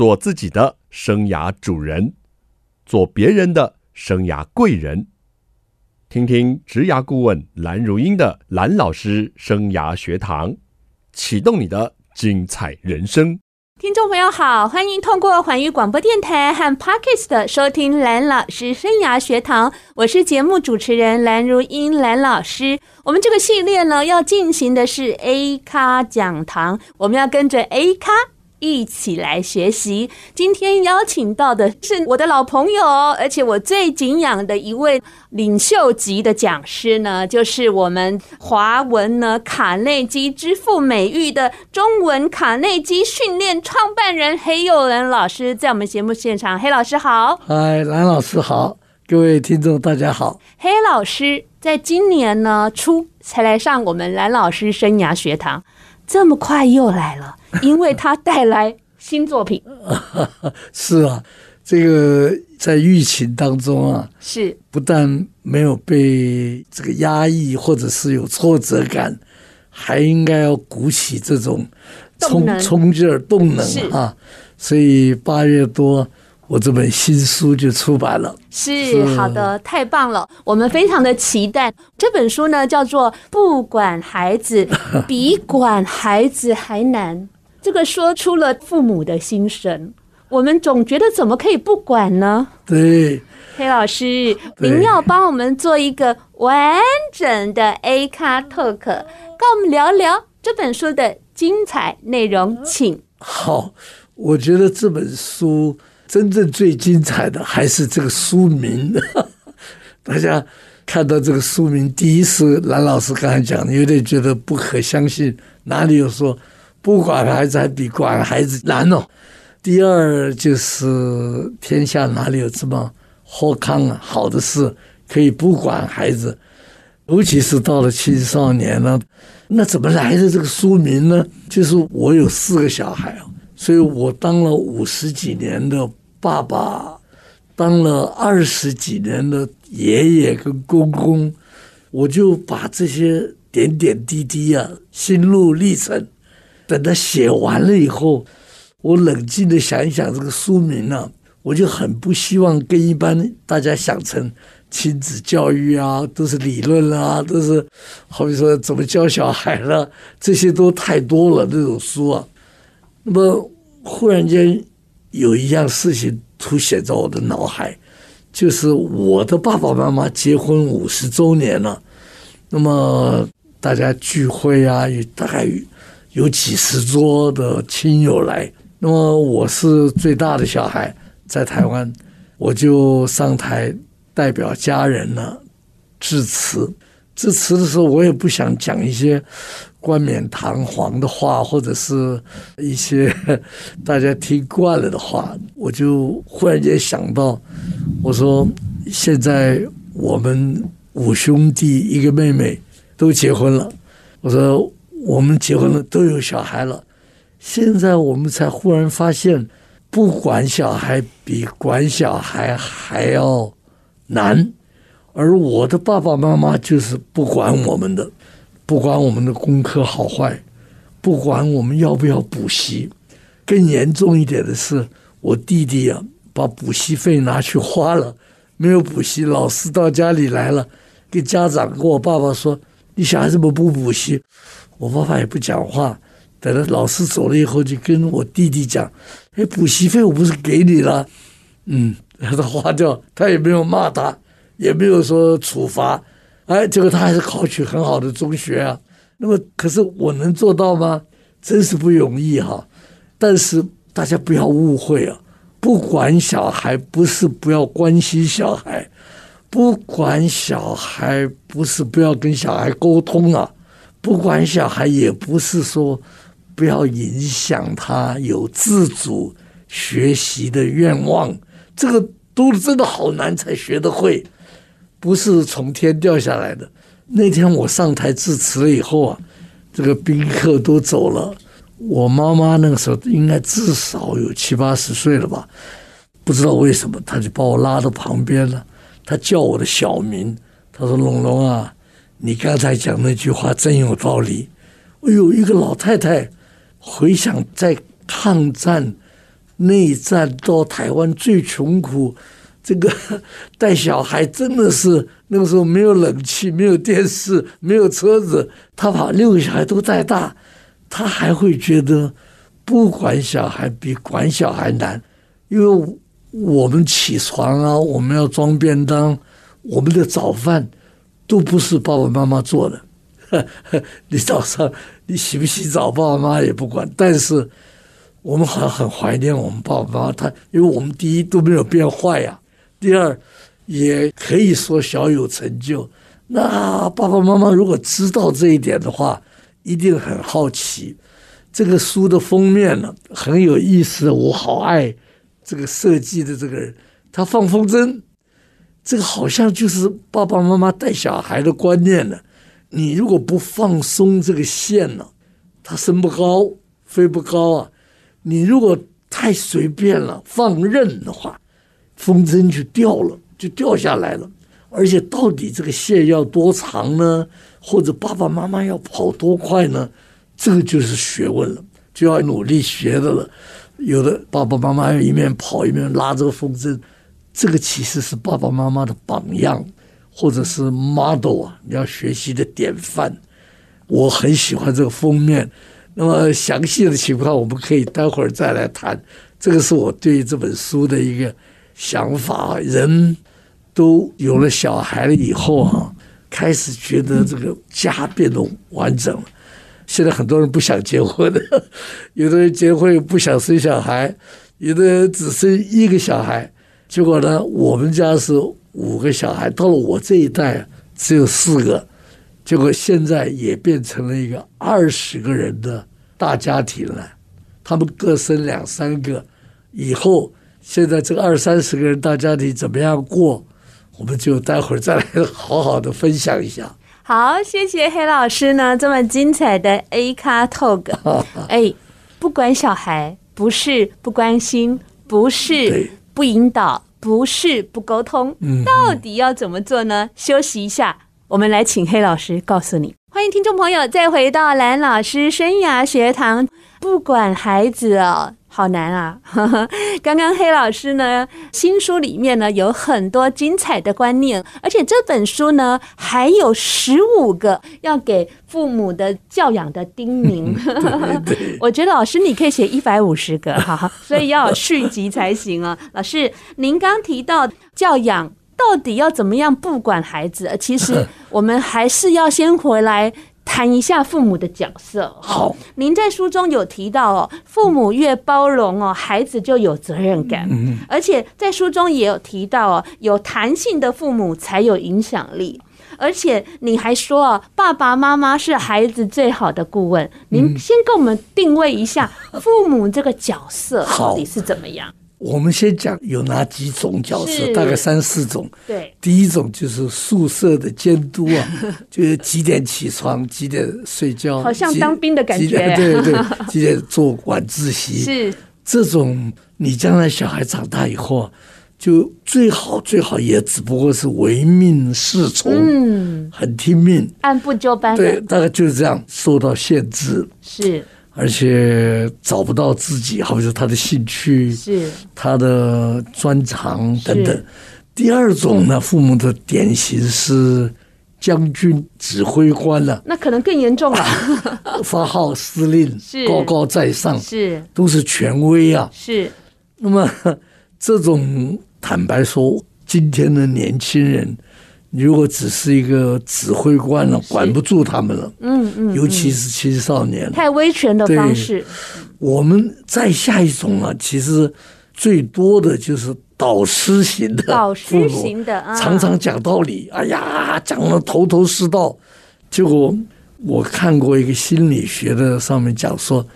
做自己的生涯主人，做别人的生涯贵人。听听职涯顾问蓝如英的蓝老师生涯学堂，启动你的精彩人生。听众朋友好，欢迎通过环宇广播电台和 Podcast 收听蓝老师生涯学堂，我是节目主持人蓝如英蓝老师。我们这个系列呢，要进行的是 A 咖讲堂，我们要跟着 A 咖。一起来学习。今天邀请到的是我的老朋友，而且我最敬仰的一位领袖级的讲师呢，就是我们华文呢卡内基之父美誉的中文卡内基训练创办人黑幼兰老师，在我们节目现场。黑老师好，嗨，蓝老师好，各位听众大家好。黑老师在今年呢初才来上我们蓝老师生涯学堂，这么快又来了。因为他带来新作品，是啊，这个在疫情当中啊，是不但没有被这个压抑，或者是有挫折感，还应该要鼓起这种冲冲劲儿、动能啊，所以八月多。我这本新书就出版了，是，好的，太棒了，我们非常的期待这本书呢，叫做《不管孩子 比管孩子还难》，这个说出了父母的心声。我们总觉得怎么可以不管呢？对，黑老师，您要帮我们做一个完整的 A 卡 Talk，跟我们聊聊这本书的精彩内容，请。好，我觉得这本书。真正最精彩的还是这个书名，大家看到这个书名，第一是蓝老师刚才讲的，有点觉得不可相信，哪里有说不管孩子还比管孩子难哦？第二就是天下哪里有这么好康啊，好的事可以不管孩子，尤其是到了青少年了，那怎么来的这个书名呢？就是我有四个小孩啊，所以我当了五十几年的。爸爸当了二十几年的爷爷跟公公，我就把这些点点滴滴啊、心路历程，等他写完了以后，我冷静的想一想这个书名呢、啊，我就很不希望跟一般大家想成亲子教育啊，都是理论啊，都是好比说怎么教小孩了，这些都太多了这种书啊。那么忽然间。有一样事情凸显在我的脑海，就是我的爸爸妈妈结婚五十周年了。那么大家聚会啊，有大概有几十桌的亲友来。那么我是最大的小孩，在台湾，我就上台代表家人呢致辞。致辞的时候，我也不想讲一些。冠冕堂皇的话，或者是一些 大家听惯了的话，我就忽然间想到，我说现在我们五兄弟一个妹妹都结婚了，我说我们结婚了都有小孩了，现在我们才忽然发现，不管小孩比管小孩还要难，而我的爸爸妈妈就是不管我们的。不管我们的功课好坏，不管我们要不要补习，更严重一点的是，我弟弟啊，把补习费拿去花了，没有补习。老师到家里来了，跟家长跟我爸爸说：“你小孩怎么不补习？”我爸爸也不讲话。等到老师走了以后，就跟我弟弟讲：“哎，补习费我不是给你了？嗯，让他花掉。”他也没有骂他，也没有说处罚。哎，结果他还是考取很好的中学啊。那么，可是我能做到吗？真是不容易哈。但是大家不要误会啊，不管小孩不是不要关心小孩，不管小孩不是不要跟小孩沟通啊，不管小孩也不是说不要影响他有自主学习的愿望。这个都真的好难才学得会。不是从天掉下来的。那天我上台致辞了以后啊，这个宾客都走了。我妈妈那个时候应该至少有七八十岁了吧？不知道为什么，她就把我拉到旁边了。她叫我的小名，她说：“龙龙啊，你刚才讲那句话真有道理。”哎呦，一个老太太回想在抗战内战到台湾最穷苦，这个 带小孩真的是那个时候没有冷气，没有电视，没有车子，他把六个小孩都带大，他还会觉得不管小孩比管小孩难，因为我们起床啊，我们要装便当，我们的早饭都不是爸爸妈妈做的。你早上你洗不洗澡，爸爸妈妈也不管。但是 我们好像很怀念我们爸爸妈妈，他因为我们第一都没有变坏呀，第二也可以说小有成就。那爸爸妈妈如果知道这一点的话，一定很好奇。这个书的封面呢，很有意思，我好爱这个设计的这个人，他放风筝，这个好像就是爸爸妈妈带小孩的观念呢。你如果不放松这个线呢，它升不高，飞不高啊。你如果太随便了，放任的话，风筝就掉了，就掉下来了。而且到底这个线要多长呢？或者爸爸妈妈要跑多快呢？这个就是学问了，就要努力学的了。有的爸爸妈妈要一面跑一面拉这个风筝，这个其实是爸爸妈妈的榜样。或者是 model 啊，你要学习的典范。我很喜欢这个封面。那么详细的情况，我们可以待会儿再来谈。这个是我对这本书的一个想法。人都有了小孩了以后啊，开始觉得这个家变得完整了。现在很多人不想结婚的，有的人结婚不想生小孩，有的人只生一个小孩。结果呢，我们家是。五个小孩，到了我这一代只有四个，结果现在也变成了一个二十个人的大家庭了。他们各生两三个，以后现在这个二三十个人大家庭怎么样过，我们就待会儿再来好好的分享一下。好，谢谢黑老师呢，这么精彩的 A 卡 Talk。哎，不管小孩，不是不关心，不是不引导。不是不沟通，到底要怎么做呢？休息一下，我们来请黑老师告诉你。欢迎听众朋友再回到蓝老师生涯学堂。不管孩子哦。好难啊！呵呵，刚刚黑老师呢，新书里面呢有很多精彩的观念，而且这本书呢还有十五个要给父母的教养的叮咛。我觉得老师你可以写一百五十个哈，所以要有续集才行啊。老师，您刚提到教养到底要怎么样不管孩子，其实我们还是要先回来。谈一下父母的角色。好，您在书中有提到哦，父母越包容哦，孩子就有责任感。嗯，而且在书中也有提到哦，有弹性的父母才有影响力。而且你还说啊，爸爸妈妈是孩子最好的顾问。您先给我们定位一下 父母这个角色到底是怎么样？我们先讲有哪几种角色，大概三四种。对，第一种就是宿舍的监督啊，就是几点起床，几点睡觉，好像当兵的感觉。对对 对，几点做晚自习。是这种，你将来小孩长大以后，就最好最好也只不过是唯命是从，嗯，很听命，按部就班。对，大概就是这样，受到限制。是。而且找不到自己，好比说他的兴趣，是他的专长等等。第二种呢，父母的典型是将军指挥官了，那可能更严重了。发号施令，是高高在上，是都是权威啊。是。那么这种坦白说，今天的年轻人。你如果只是一个指挥官了，管不住他们了。嗯嗯，尤其是青少年，太威权的方式。我们再下一种啊，其实最多的就是导师型的，导师型的，常常讲道理。哎呀，讲的头头是道。结果我看过一个心理学的，上面讲说，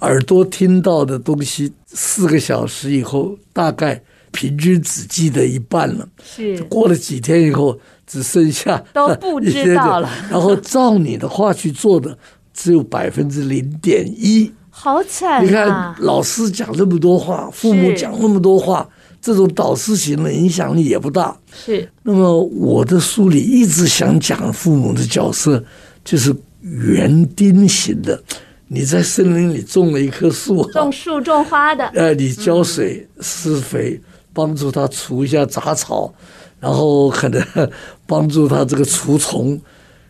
耳朵听到的东西，四个小时以后，大概。平均只记得一半了，是过了几天以后，只剩下都不知道了。然后照你的话去做的，只有百分之零点一，好惨啊！你看老师讲那么多话，父母讲那么多话，这种导师型的影响力也不大。是。那么我的书里一直想讲父母的角色，就是园丁型的。你在森林里种了一棵树，种树种花的，呃，你浇水施肥，帮助它除一下杂草，然后可能 帮助它这个除虫。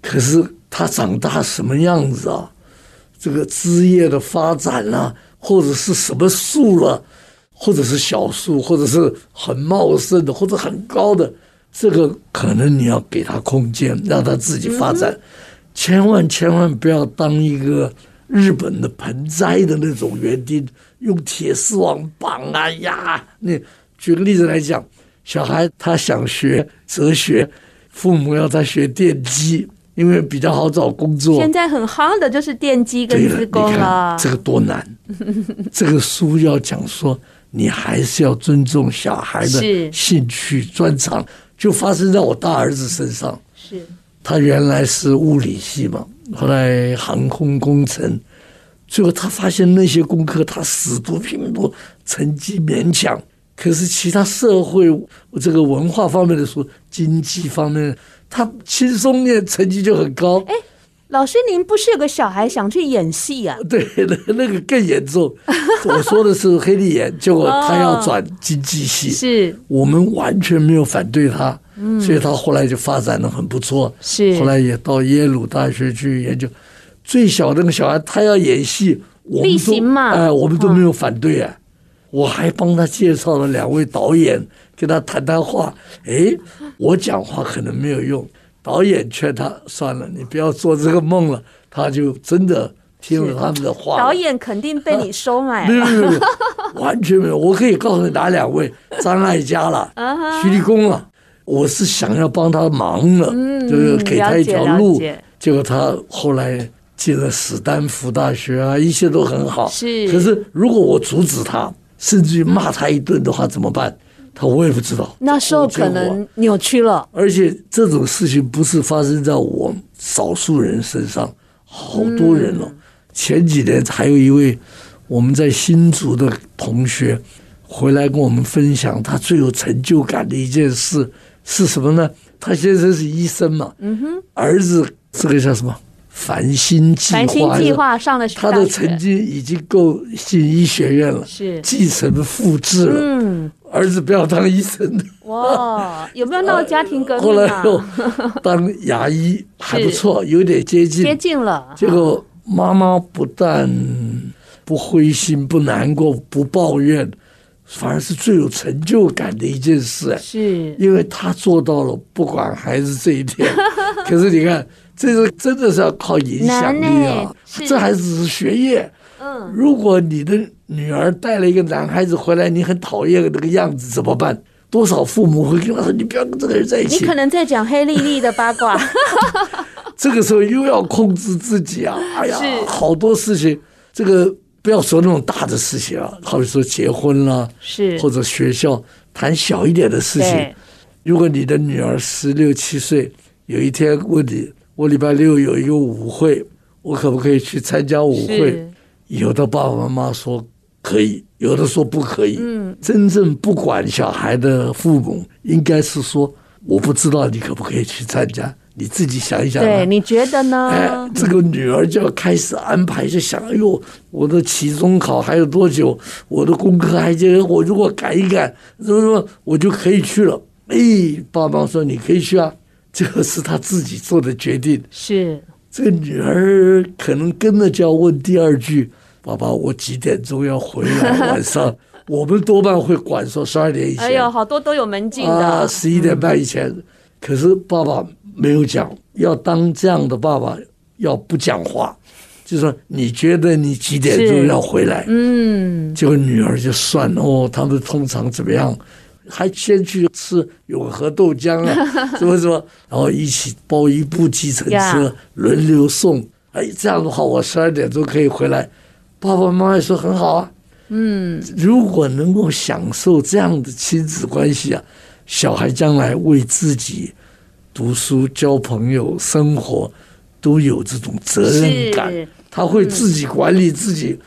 可是它长大什么样子啊？这个枝叶的发展啊，或者是什么树了，或者是小树，或者是很茂盛的，或者很高的，这个可能你要给它空间，让它自己发展。千万千万不要当一个日本的盆栽的那种园丁，用铁丝网绑啊呀。那举个例子来讲，小孩他想学哲学，父母要他学电机。因为比较好找工作，现在很夯的就是电机跟资工了。了这个多难！这个书要讲说，你还是要尊重小孩的兴趣专长。就发生在我大儿子身上。是，他原来是物理系嘛，后来航空工程，最后他发现那些功课他死读拼命读，成绩勉强。可是其他社会这个文化方面的书，经济方面。他轻松念，成绩就很高。哎，老师，您不是有个小孩想去演戏啊？对，那 那个更严重。我说的是黑利演，结果他要转经济系，是我们完全没有反对他，所以他后来就发展的很不错。是，后来也到耶鲁大学去研究。最小的那个小孩，他要演戏，我们都哎，我们都没有反对啊。我还帮他介绍了两位导演，跟他谈谈话。哎。我讲话可能没有用，导演劝他算了，你不要做这个梦了。他就真的听了他们的话。导演肯定被你收买了，没有没有，完全没有。我可以告诉你哪两位，张艾嘉了，徐立功了。我是想要帮他忙了，就是给他一条路。结果他后来进了史丹福大学啊，一切都很好。是，可是如果我阻止他，甚至于骂他一顿的话，怎么办？他我也不知道，那时候可能扭曲了。而且这种事情不是发生在我少数人身上，好多人了。前几年还有一位我们在新竹的同学回来跟我们分享，他最有成就感的一件事是什么呢？他先生是医生嘛，嗯哼，儿子这个叫什么？繁星计划，繁星计划上了，他的成绩已经够进医学院了，是继承复制了。嗯，儿子不要当医生。哇，有没有闹家庭革命？后来又当牙医还不错，有点接近，接近了。结果妈妈不但不灰心、不难过、不抱怨，反而是最有成就感的一件事。是，因为他做到了，不管孩子这一点。可是你看。这个真的是要靠影响力啊！这还只是学业。嗯，如果你的女儿带了一个男孩子回来，你很讨厌那个样子，怎么办？多少父母会跟他说：“你不要跟这个人在一起。”你可能在讲黑莉莉的八卦。这个时候又要控制自己啊！哎呀，好多事情。这个不要说那种大的事情啊，好比说结婚了，是或者学校谈小一点的事情。如果你的女儿十六七岁，有一天问你。我礼拜六有一个舞会，我可不可以去参加舞会？有的爸爸妈妈说可以，有的说不可以。嗯，真正不管小孩的父母，应该是说我不知道你可不可以去参加，你自己想一想。对，你觉得呢？哎，这个女儿就要开始安排，就想：哎呦，我的期中考还有多久？我的功课还就我如果改一改，什么什么，我就可以去了。哎，爸爸说你可以去啊。这个是他自己做的决定。是这个女儿可能跟着就要问第二句：“爸爸，我几点钟要回来？晚上 我们多半会管说十二点以前。”哎呦，好多都有门禁的。啊，十一点半以前。嗯、可是爸爸没有讲，要当这样的爸爸要不讲话，就说你觉得你几点钟要回来？嗯，结果女儿就算了哦，他们通常怎么样？还先去吃永和豆浆啊，什么什么，然后一起包一部计程车轮流送。哎，这样的话我十二点钟可以回来。爸爸妈妈也说很好啊。嗯，如果能够享受这样的亲子关系啊，小孩将来为自己读书、交朋友、生活都有这种责任感。他会自己管理自己。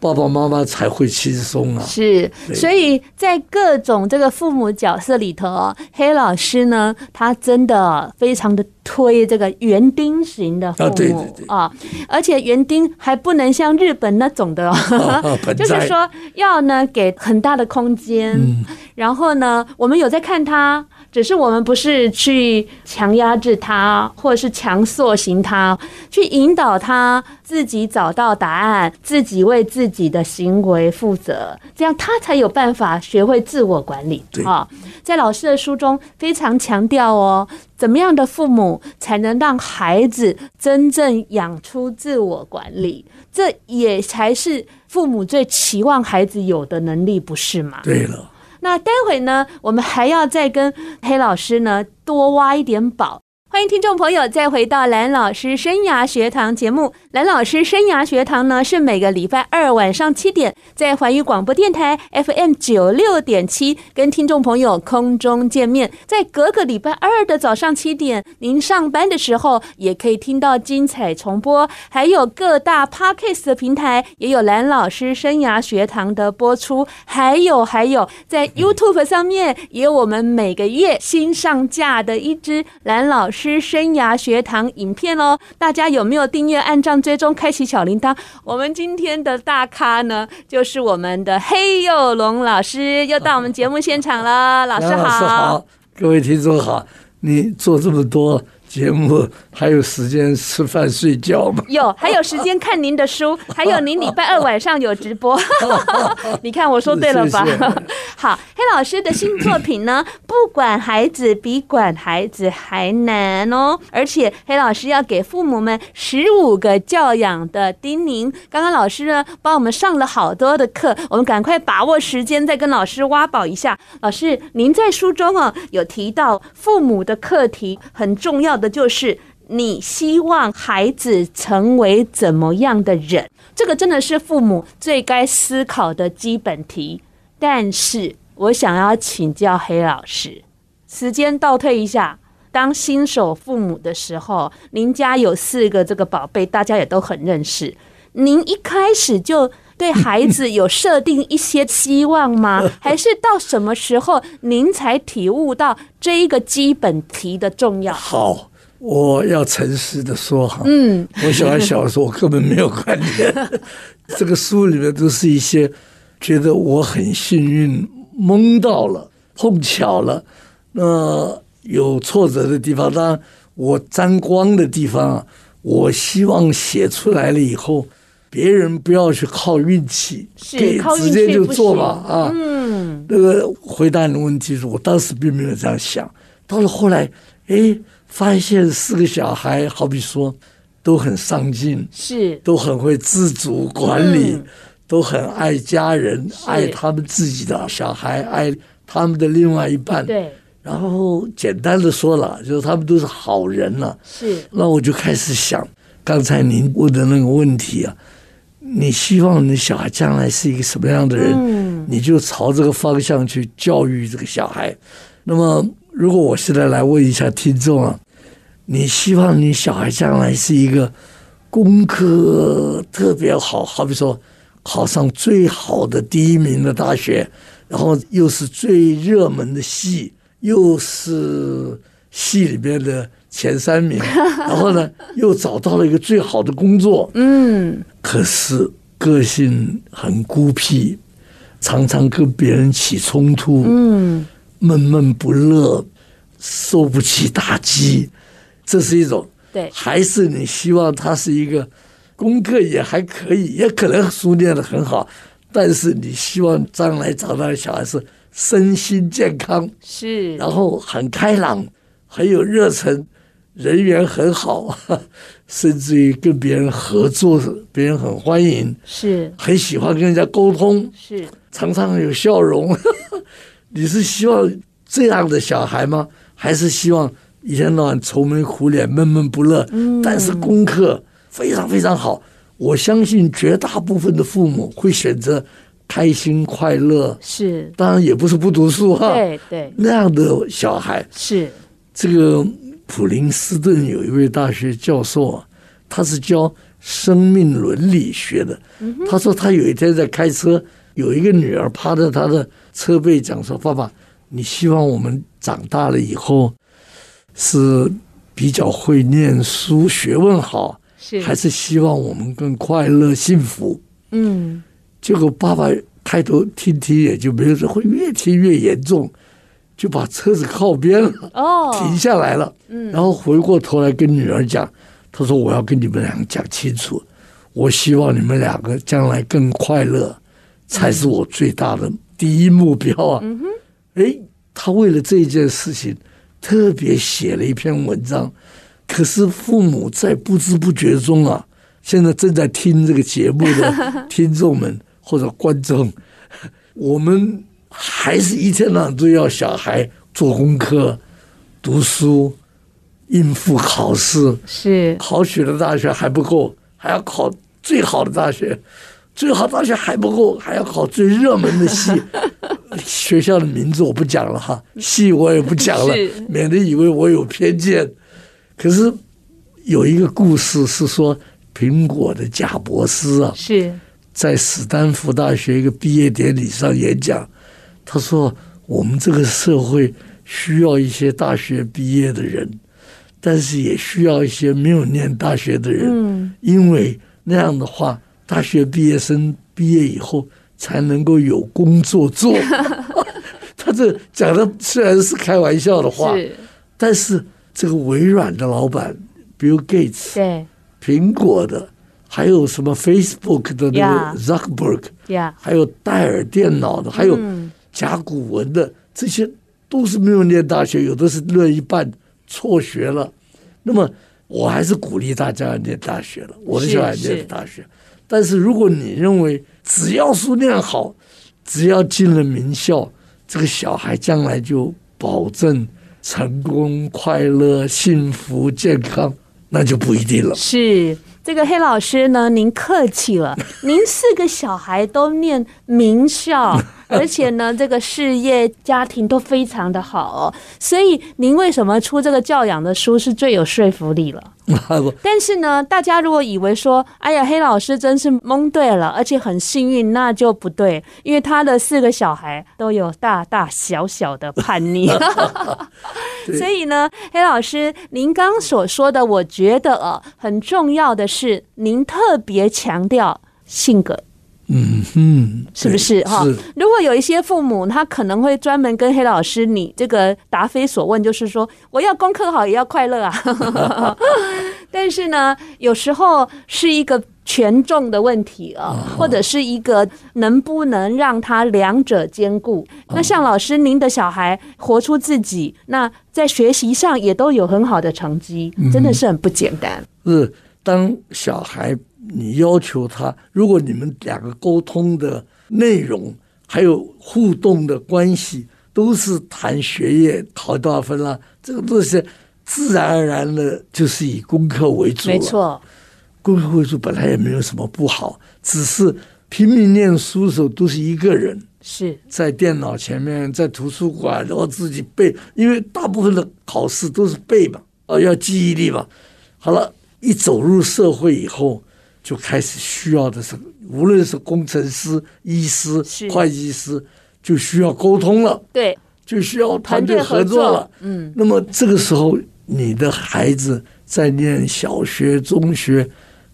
爸爸妈妈才会轻松啊！是，所以在各种这个父母角色里头，黑老师呢，他真的非常的推这个园丁型的父母啊，对对对啊，而且园丁还不能像日本那种的，就是说要呢给很大的空间，嗯、然后呢，我们有在看他。只是我们不是去强压制他，或者是强塑形他，去引导他自己找到答案，自己为自己的行为负责，这样他才有办法学会自我管理。啊，在老师的书中非常强调哦，怎么样的父母才能让孩子真正养出自我管理？这也才是父母最期望孩子有的能力，不是吗？对了。那待会呢，我们还要再跟黑老师呢多挖一点宝。欢迎听众朋友再回到蓝老师生涯学堂节目。蓝老师生涯学堂呢，是每个礼拜二晚上七点在环宇广播电台 FM 九六点七跟听众朋友空中见面。在隔个礼拜二的早上七点，您上班的时候也可以听到精彩重播。还有各大 Podcast 的平台也有蓝老师生涯学堂的播出。还有还有，在 YouTube 上面也有我们每个月新上架的一支蓝老师。生涯学堂影片哦，大家有没有订阅、按赞、追踪、开启小铃铛？我们今天的大咖呢，就是我们的黑幼龙老师，又到我们节目现场了。老师好，老师好，各位听众好，你做这么多。节目还有时间吃饭睡觉吗？有，还有时间看您的书，还有您礼拜二晚上有直播。你看我说对了吧？谢谢 好，黑老师的新作品呢，不管孩子比管孩子还难哦。而且黑老师要给父母们十五个教养的叮咛。刚刚老师呢帮我们上了好多的课，我们赶快把握时间再跟老师挖宝一下。老师，您在书中啊有提到父母的课题很重要的。就是你希望孩子成为怎么样的人？这个真的是父母最该思考的基本题。但是我想要请教黑老师，时间倒退一下，当新手父母的时候，您家有四个这个宝贝，大家也都很认识。您一开始就对孩子有设定一些期望吗？还是到什么时候您才体悟到这一个基本题的重要？好。我要诚实的说哈，嗯，我小孩小的时候，我根本没有观念。这个书里面都是一些觉得我很幸运，蒙到了，碰巧了。那有挫折的地方，当然我沾光的地方啊，我希望写出来了以后，别人不要去靠运气，给直接就做吧啊。嗯，那个回答你的问题是我当时并没有这样想，到了后来，哎。发现四个小孩，好比说，都很上进，是都很会自主管理，嗯、都很爱家人，爱他们自己的小孩，爱他们的另外一半。对，然后简单的说了，就是他们都是好人了。是，那我就开始想，刚才您问的那个问题啊，你希望你的小孩将来是一个什么样的人？嗯、你就朝这个方向去教育这个小孩。那么。如果我现在来问一下听众啊，你希望你小孩将来是一个功课特别好，好比说考上最好的第一名的大学，然后又是最热门的系，又是系里边的前三名，然后呢又找到了一个最好的工作，嗯，可是个性很孤僻，常常跟别人起冲突，嗯。闷闷不乐，受不起打击，这是一种。对，还是你希望他是一个功课也还可以，也可能书念的很好，但是你希望将来长大的小孩是身心健康，是，然后很开朗，很有热忱，人缘很好，甚至于跟别人合作，别人很欢迎，是，很喜欢跟人家沟通，是，常常有笑容。你是希望这样的小孩吗？还是希望一天到晚愁眉苦脸、闷闷不乐？嗯，但是功课非常非常好。我相信绝大部分的父母会选择开心快乐。是，当然也不是不读书哈。对对，那样的小孩是这个普林斯顿有一位大学教授啊，他是教生命伦理学的。他说他有一天在开车，有一个女儿趴在他的车背讲说：“爸爸，你希望我们长大了以后是比较会念书、学问好，还是希望我们更快乐、幸福？”嗯，结果爸爸抬头听听，也就没有说，会越听越严重。就把车子靠边了，哦，停下来了，嗯，然后回过头来跟女儿讲，他说：“我要跟你们两个讲清楚，我希望你们两个将来更快乐，才是我最大的第一目标啊。”嗯哼，哎，他为了这件事情特别写了一篇文章，可是父母在不知不觉中啊，现在正在听这个节目的 听众们或者观众，我们。还是一天到晚都要小孩做功课、读书、应付考试，是考取了大学还不够，还要考最好的大学，最好大学还不够，还要考最热门的系。学校的名字我不讲了哈，系我也不讲了，免得以为我有偏见。可是有一个故事是说，苹果的贾伯斯啊，是在斯坦福大学一个毕业典礼上演讲。他说：“我们这个社会需要一些大学毕业的人，但是也需要一些没有念大学的人，嗯，因为那样的话，大学毕业生毕业以后才能够有工作做。”他这讲的虽然是开玩笑的话，是，但是这个微软的老板 Bill Gates，对，苹果的，还有什么 Facebook 的那个 Zuckerberg，呀，还有戴尔电脑的，还有。甲骨文的这些都是没有念大学，有的是念一半辍学了。那么我还是鼓励大家念大学了，我的小孩念大学。但是如果你认为只要书念好，只要进了名校，这个小孩将来就保证成功、快乐、幸福、健康，那就不一定了。是。这个黑老师呢，您客气了。您四个小孩都念名校，而且呢，这个事业家庭都非常的好哦。所以您为什么出这个教养的书是最有说服力了？但是呢，大家如果以为说，哎呀，黑老师真是蒙对了，而且很幸运，那就不对，因为他的四个小孩都有大大小小的叛逆。所以呢，黑老师，您刚所说的，我觉得哦，很重要的是，您特别强调性格。嗯哼，是不是哈？如果有一些父母，他可能会专门跟黑老师你这个答非所问，就是说我要功课好，也要快乐啊。但是呢，有时候是一个权重的问题啊，或者是一个能不能让他两者兼顾。那像老师您的小孩活出自己，那在学习上也都有很好的成绩，真的是很不简单。是当小孩。你要求他，如果你们两个沟通的内容还有互动的关系都是谈学业考多少分了，这个东西自然而然的，就是以功课为主。没错，功课为主本来也没有什么不好，只是拼命念书的时候都是一个人，是在电脑前面，在图书馆，然后自己背，因为大部分的考试都是背嘛，哦，要记忆力嘛。好了，一走入社会以后。就开始需要的是，无论是工程师、医师、会计师，就需要沟通了。对，就需要团队合作了。嗯，那么这个时候，你的孩子在念小学、中学，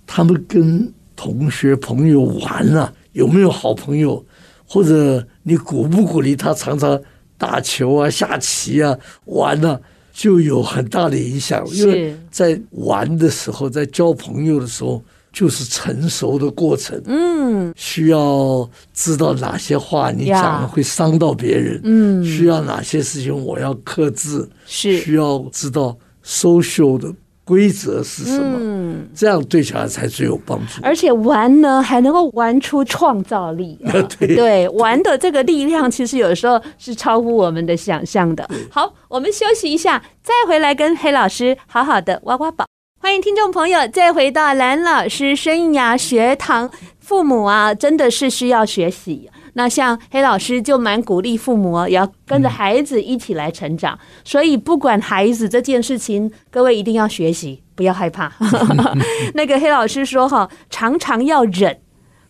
他们跟同学朋友玩啊，有没有好朋友？或者你鼓不鼓励他常常打球啊、下棋啊、玩啊，就有很大的影响。因为在玩的时候，在交朋友的时候。就是成熟的过程，嗯，需要知道哪些话你讲了会伤到别人，嗯，需要哪些事情我要克制，是。需要知道 social 的规则是什么，嗯，这样对小孩才最有帮助。而且玩呢，还能够玩出创造力，啊，对。对，玩的这个力量其实有时候是超乎我们的想象的。好，我们休息一下，再回来跟黑老师好好的挖挖宝。欢迎听众朋友再回到蓝老师生涯学堂。父母啊，真的是需要学习。那像黑老师就蛮鼓励父母也要跟着孩子一起来成长。所以不管孩子这件事情，各位一定要学习，不要害怕。那个黑老师说哈，常常要忍，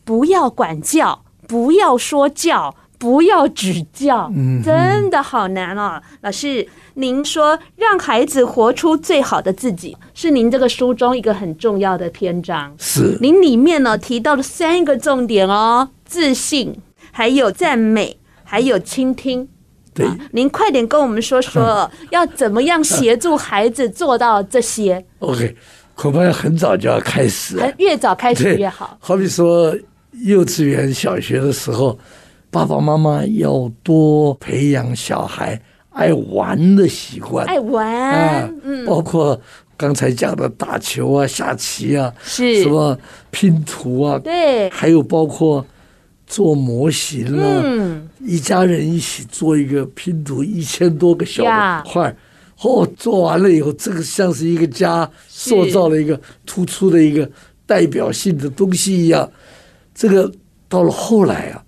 不要管教，不要说教，不要指教，真的好难哦。老师，您说让孩子活出最好的自己，是您这个书中一个很重要的篇章。是，您里面呢提到了三个重点哦：自信，还有赞美，还有倾听。对，您快点跟我们说说，要怎么样协助孩子做到这些？OK，恐怕要很早就要开始，越早开始越好。好比说幼稚园、小学的时候，爸爸妈妈要多培养小孩爱玩的习惯，爱玩，啊、嗯，包括刚才讲的打球啊、下棋啊，是。什么拼图啊，对，还有包括。做模型啊，嗯，一家人一起做一个拼图，一千多个小块，哦，做完了以后，这个像是一个家，塑造了一个突出的一个代表性的东西一样。这个到了后来啊，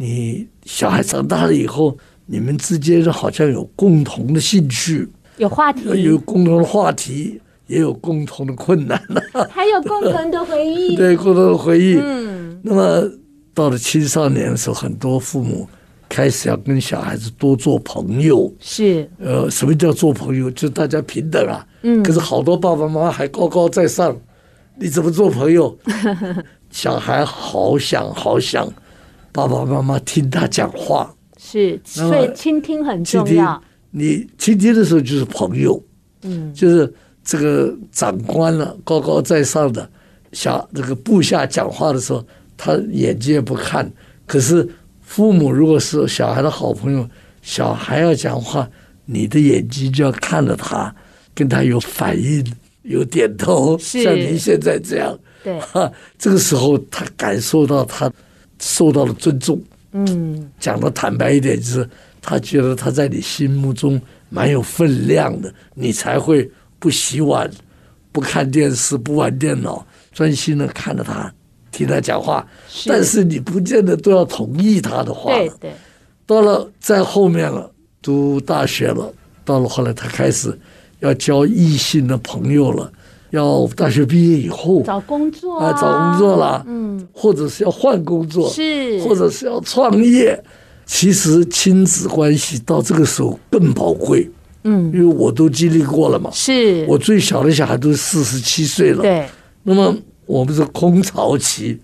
你小孩长大了以后，你们之间好像有共同的兴趣，有话题，有共同的话题，也有共同的困难了，还有共同的回忆，对，共同的回忆，嗯，那么。到了青少年的时候，很多父母开始要跟小孩子多做朋友。是，呃，什么叫做朋友？就大家平等啊。嗯。可是好多爸爸妈妈还高高在上，你怎么做朋友？小孩好想好想，爸爸妈妈听他讲话。是，所以倾听很重要。你倾听的时候就是朋友。嗯。就是这个长官了，高高在上的小这个部下讲话的时候。他眼睛也不看，可是父母如果是小孩的好朋友，小孩要讲话，你的眼睛就要看着他，跟他有反应，有点头，像您现在这样，对，哈，这个时候他感受到他受到了尊重，嗯，讲的坦白一点，就是他觉得他在你心目中蛮有分量的，你才会不洗碗，不看电视，不玩电脑，专心的看着他。听他讲话，但是你不见得都要同意他的话。对对，到了在后面了，读大学了，到了后来他开始要交异性的朋友了，要大学毕业以后找工作啊，找工作了，嗯，或者是要换工作，是，或者是要创业。其实亲子关系到这个时候更宝贵，嗯，因为我都经历过了嘛。是，我最小的小孩都四十七岁了，对，那么。我们是空巢期，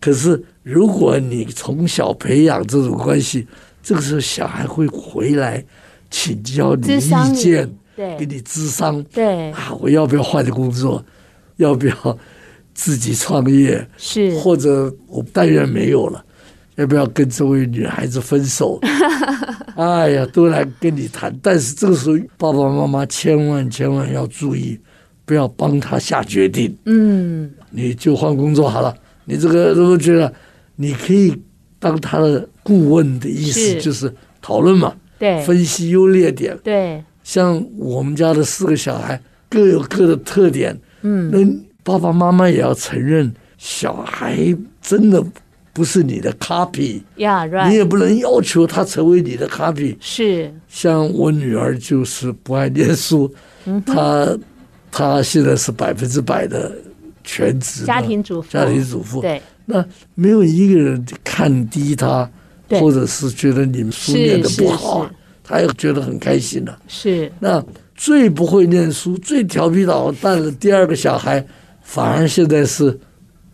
可是如果你从小培养这种关系，这个时候小孩会回来请教你意见，对，给你智商，对。啊，我要不要换工作，要不要自己创业，是，或者我但愿没有了，要不要跟这位女孩子分手？哎呀，都来跟你谈，但是这个时候爸爸妈妈千万千万要注意。不要帮他下决定，嗯，你就换工作好了。你这个如果觉得你可以当他的顾问的意思，就是讨论嘛，对，分析优劣点，对。像我们家的四个小孩各有各的特点，嗯，那爸爸妈妈也要承认，小孩真的不是你的 copy，yeah, right，你也不能要求他成为你的 copy。是，像我女儿就是不爱念书，嗯，她。她现在是百分之百的全职家庭主妇，家庭主妇。对，那没有一个人看低她，或者是觉得你们书念的不好，他也觉得很开心了、啊。是。那最不会念书、最调皮捣蛋的第二个小孩，反而现在是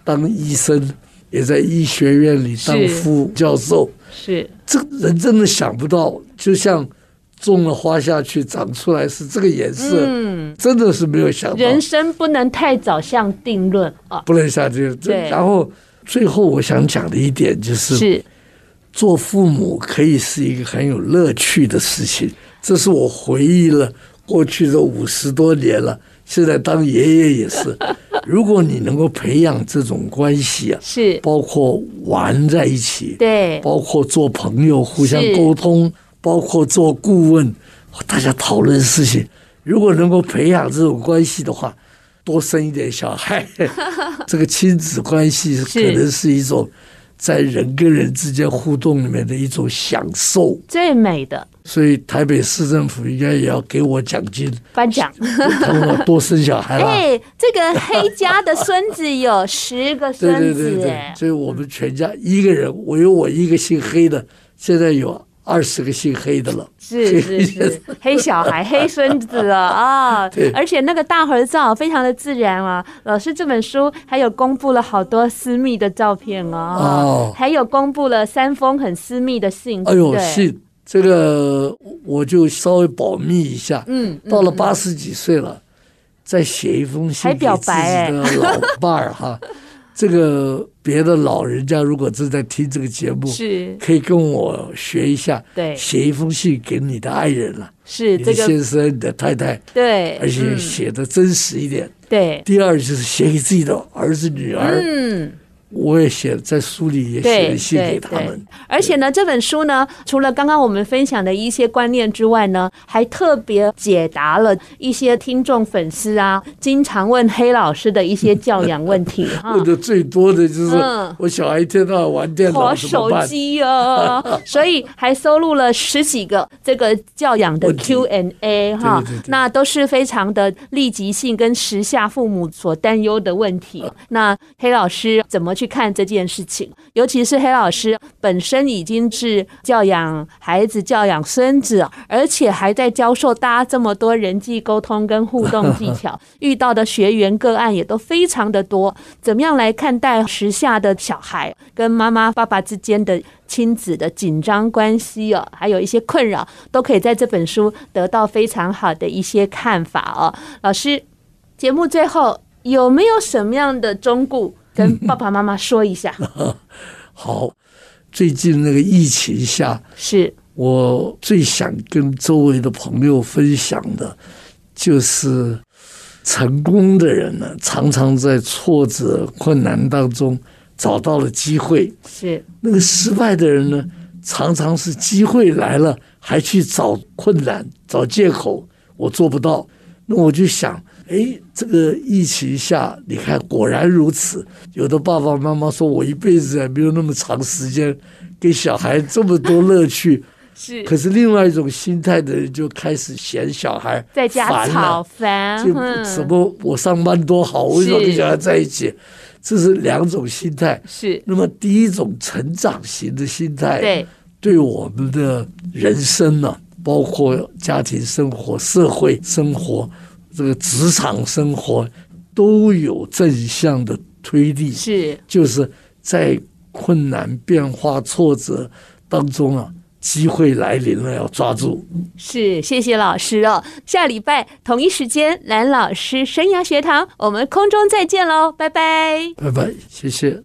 当医生，也在医学院里当副教授。是。这人真的想不到，就像。种了花下去，长出来是这个颜色，嗯，真的是没有想到。人生不能太早下定论啊，不能下定论。对。然后最后我想讲的一点就是，是做父母可以是一个很有乐趣的事情。这是我回忆了过去的五十多年了，现在当爷爷也是。如果你能够培养这种关系啊，是包括玩在一起，对，包括做朋友，互相沟通。包括做顾问，大家讨论事情。如果能够培养这种关系的话，多生一点小孩，这个亲子关系可能是一种在人跟人之间互动里面的一种享受，最美的。所以台北市政府应该也要给我奖金，颁奖，让我多生小孩了。哎，这个黑家的孙子有十个孙子，对对对对，所以我们全家一个人，我有我一个姓黑的，现在有二十个姓黑的了，是是是，黑小孩、黑孙子了啊！对，而且那个大合照非常的自然啊。老师这本书还有公布了好多私密的照片哦，哦还有公布了三封很私密的信。哎呦，信。这个我就稍微保密一下。嗯，到了八十几岁了，再写一封信给自己的老伴儿哈。这个别的老人家如果正在听这个节目，是可以跟我学一下。对，写一封信给你的爱人了，是你的先生、你的太太。对，而且写的真实一点。对，第二就是写给自己的儿子、女儿。嗯。我也写在书里也写了信给他们，而且呢，这本书呢，除了刚刚我们分享的一些观念之外呢，还特别解答了一些听众粉丝啊，经常问黑老师的一些教养问题。问的最多的就是我小孩一天到晚玩电脑手机啊，所以还收录了十几个这个教养的 Q&A 哈，那都是非常的立即性跟时下父母所担忧的问题。那黑老师怎么去看这件事情，尤其是黑老师本身已经是教养孩子、教养孙子，而且还在教授大家这么多人际沟通跟互动技巧，遇到的学员个案也都非常的多。怎么样来看待时下的小孩跟妈妈、爸爸之间的亲子的紧张关系哦，还有一些困扰，都可以在这本书得到非常好的一些看法哦。老师，节目最后有没有什么样的忠告？跟爸爸妈妈说一下。好，最近那个疫情下，是我最想跟周围的朋友分享的，就是成功的人呢，常常在挫折困难当中找到了机会。是那个失败的人呢，常常是机会来了，还去找困难、找借口，我做不到。那我就想。哎，这个疫情下，你看果然如此。有的爸爸妈妈说：“我一辈子也没有那么长时间给小孩这么多乐趣。”是。可是另外一种心态的人就开始嫌小孩在家吵烦，就什么我上班多好，为什么跟小孩在一起？这是两种心态。是。那么第一种成长型的心态，对，对我们的人生呢，包括家庭生活、社会生活。这个职场生活都有正向的推力，是就是在困难、变化、挫折当中啊，机会来临了，要抓住。是，谢谢老师哦。下礼拜同一时间，蓝老师生涯学堂，我们空中再见喽，拜拜，拜拜，谢谢。